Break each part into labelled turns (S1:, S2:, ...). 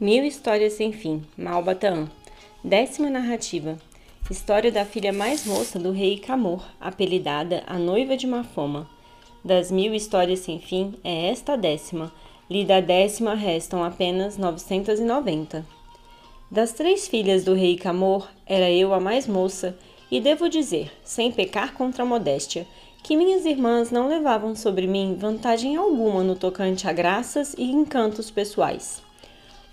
S1: Mil Histórias Sem Fim, Malbataan. Décima narrativa. História da filha mais moça do rei Camor, apelidada a noiva de Mafoma. Das mil histórias sem fim, é esta a décima. Lida a décima restam apenas 990. Das três filhas do rei Camor, era eu a mais moça, e devo dizer, sem pecar contra a modéstia, que minhas irmãs não levavam sobre mim vantagem alguma no tocante a graças e encantos pessoais.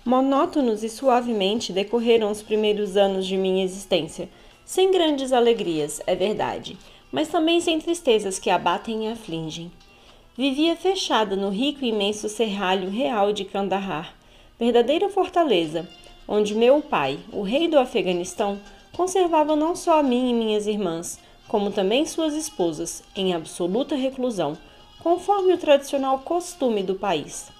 S1: Monótonos e suavemente decorreram os primeiros anos de minha existência, sem grandes alegrias, é verdade, mas também sem tristezas que abatem e afligem. Vivia fechada no rico e imenso serralho real de Kandahar, verdadeira fortaleza, onde meu pai, o rei do Afeganistão, conservava não só a mim e minhas irmãs, como também suas esposas, em absoluta reclusão, conforme o tradicional costume do país.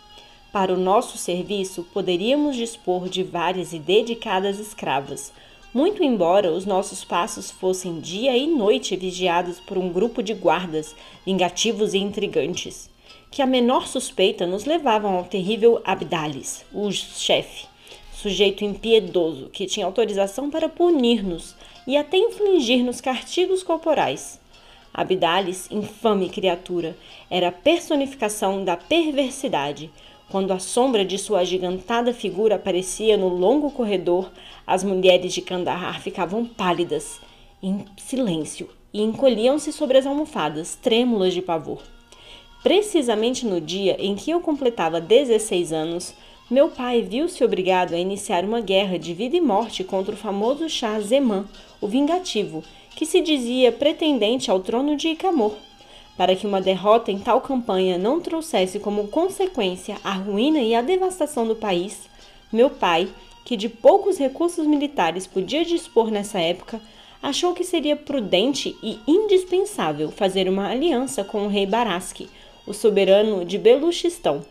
S1: Para o nosso serviço, poderíamos dispor de várias e dedicadas escravas, muito embora os nossos passos fossem dia e noite vigiados por um grupo de guardas, vingativos e intrigantes, que a menor suspeita nos levavam ao terrível Abdalis, o chefe, sujeito impiedoso que tinha autorização para punir-nos e até infligir-nos castigos corporais. Abdalis, infame criatura, era a personificação da perversidade, quando a sombra de sua agigantada figura aparecia no longo corredor, as mulheres de Kandahar ficavam pálidas, em silêncio, e encolhiam-se sobre as almofadas, trêmulas de pavor. Precisamente no dia em que eu completava 16 anos, meu pai viu-se obrigado a iniciar uma guerra de vida e morte contra o famoso Shah Zeman, o vingativo, que se dizia pretendente ao trono de Icamor para que uma derrota em tal campanha não trouxesse como consequência a ruína e a devastação do país, meu pai, que de poucos recursos militares podia dispor nessa época, achou que seria prudente e indispensável fazer uma aliança com o rei Baraski, o soberano de Beluchistão.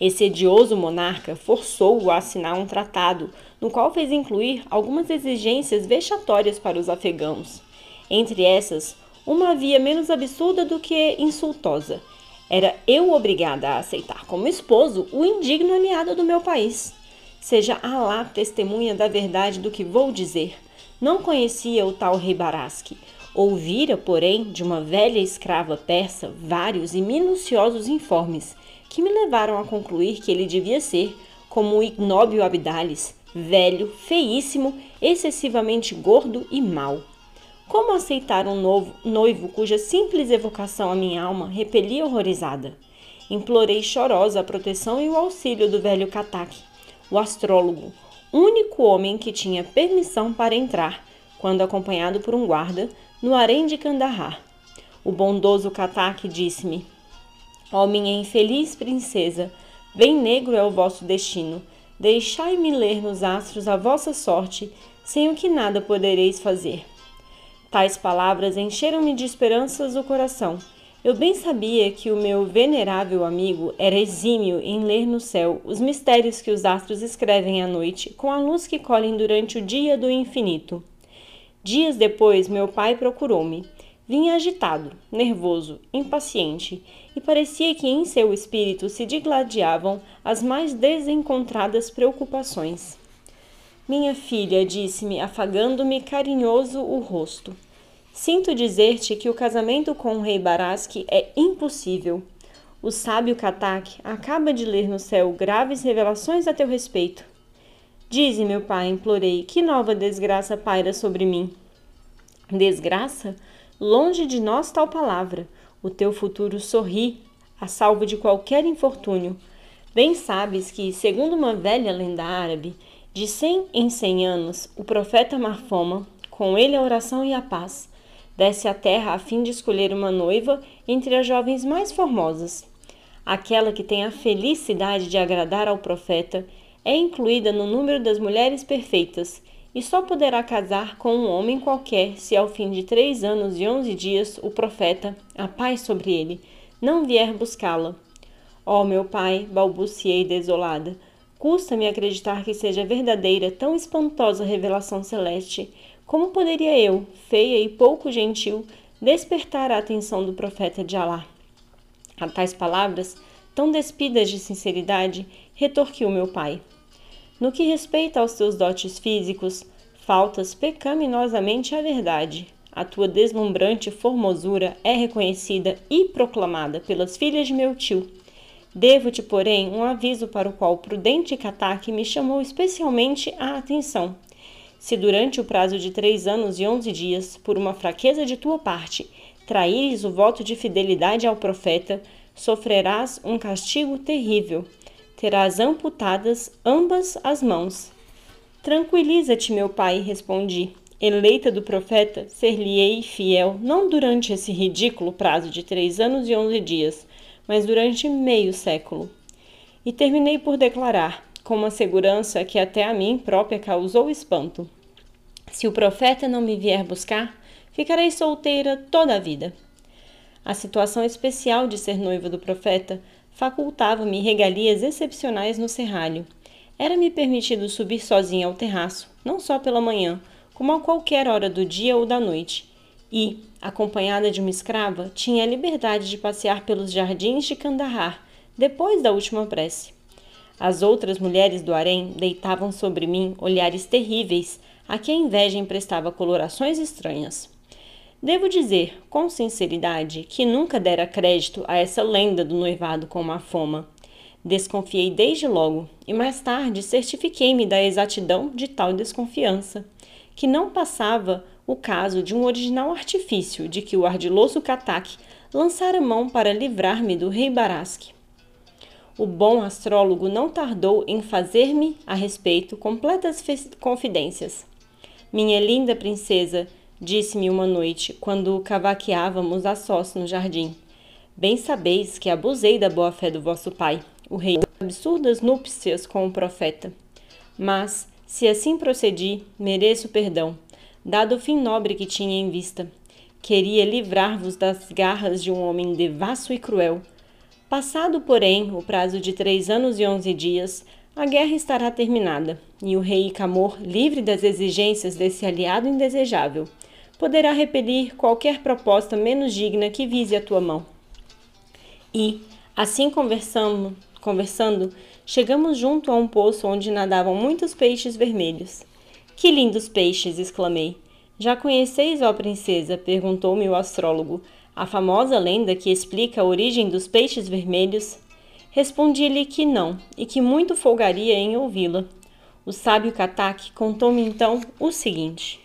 S1: Esse hedioso monarca forçou-o a assinar um tratado, no qual fez incluir algumas exigências vexatórias para os afegãos. Entre essas, uma via menos absurda do que insultosa. Era eu obrigada a aceitar como esposo o indigno aliado do meu país. Seja Alá testemunha da verdade do que vou dizer. Não conhecia o tal rei Baraski. Ouvira, porém, de uma velha escrava persa vários e minuciosos informes que me levaram a concluir que ele devia ser, como o ignóbil Abdalis, velho, feíssimo, excessivamente gordo e mau. Como aceitar um novo, noivo cuja simples evocação a minha alma repelia horrorizada? Implorei chorosa a proteção e o auxílio do velho Katak, o astrólogo, único homem que tinha permissão para entrar, quando acompanhado por um guarda, no harém de Kandahar. O bondoso Katak disse-me: Ó oh, minha infeliz princesa, bem negro é o vosso destino. Deixai-me ler nos astros a vossa sorte, sem o que nada podereis fazer. Tais palavras encheram-me de esperanças o coração. Eu bem sabia que o meu venerável amigo era exímio em ler no céu os mistérios que os astros escrevem à noite com a luz que colhem durante o dia do infinito. Dias depois, meu pai procurou-me. Vinha agitado, nervoso, impaciente, e parecia que em seu espírito se digladiavam as mais desencontradas preocupações. Minha filha, disse-me, afagando-me carinhoso o rosto. Sinto dizer-te que o casamento com o rei Baraski é impossível. O sábio Katak acaba de ler no céu graves revelações a teu respeito. Dize, meu pai, implorei, que nova desgraça paira sobre mim. Desgraça? Longe de nós tal palavra. O teu futuro sorri, a salvo de qualquer infortúnio. Bem sabes que, segundo uma velha lenda árabe, de cem em cem anos, o profeta Marfoma, com ele a oração e a paz, desce à terra a fim de escolher uma noiva entre as jovens mais formosas. Aquela que tem a felicidade de agradar ao profeta é incluída no número das mulheres perfeitas e só poderá casar com um homem qualquer se ao fim de três anos e onze dias o profeta, a paz sobre ele, não vier buscá-la. Ó oh, meu pai, balbuciei desolada, Custa-me acreditar que seja verdadeira tão espantosa revelação celeste. Como poderia eu, feia e pouco gentil, despertar a atenção do profeta de Alá? A tais palavras, tão despidas de sinceridade, retorquiu meu pai. No que respeita aos teus dotes físicos, faltas pecaminosamente à verdade. A tua deslumbrante formosura é reconhecida e proclamada pelas filhas de meu tio. Devo-te, porém, um aviso para o qual o prudente Katak me chamou especialmente a atenção. Se durante o prazo de três anos e onze dias, por uma fraqueza de tua parte, traíres o voto de fidelidade ao profeta, sofrerás um castigo terrível terás amputadas ambas as mãos. Tranquiliza-te, meu pai, respondi. Eleita do profeta, ser-lhe-ei fiel não durante esse ridículo prazo de três anos e onze dias, mas durante meio século. E terminei por declarar, com uma segurança que até a mim própria causou espanto: Se o profeta não me vier buscar, ficarei solteira toda a vida. A situação especial de ser noiva do profeta facultava-me regalias excepcionais no serralho. Era-me permitido subir sozinha ao terraço, não só pela manhã, como a qualquer hora do dia ou da noite, e, acompanhada de uma escrava, tinha a liberdade de passear pelos jardins de Kandahar, depois da última prece. As outras mulheres do harém deitavam sobre mim olhares terríveis, a que a inveja emprestava colorações estranhas. Devo dizer, com sinceridade, que nunca dera crédito a essa lenda do noivado com uma foma. Desconfiei desde logo e mais tarde certifiquei-me da exatidão de tal desconfiança, que não passava o caso de um original artifício de que o ardiloso Katak lançara mão para livrar-me do rei Barask. O bom astrólogo não tardou em fazer-me a respeito completas confidências. Minha linda princesa disse-me uma noite, quando cavaqueávamos a sós no jardim. Bem sabeis que abusei da boa-fé do vosso pai, o rei, absurdas núpcias com o profeta. Mas, se assim procedi, mereço perdão, dado o fim nobre que tinha em vista. Queria livrar-vos das garras de um homem devasso e cruel. Passado, porém, o prazo de três anos e onze dias, a guerra estará terminada, e o rei Camor livre das exigências desse aliado indesejável poderá repelir qualquer proposta menos digna que vise a tua mão. E, assim conversando, conversando, chegamos junto a um poço onde nadavam muitos peixes vermelhos. Que lindos peixes! exclamei. Já conheceis, ó princesa? perguntou-me o astrólogo, a famosa lenda que explica a origem dos peixes vermelhos? Respondi-lhe que não e que muito folgaria em ouvi-la. O sábio Katak contou-me então o seguinte.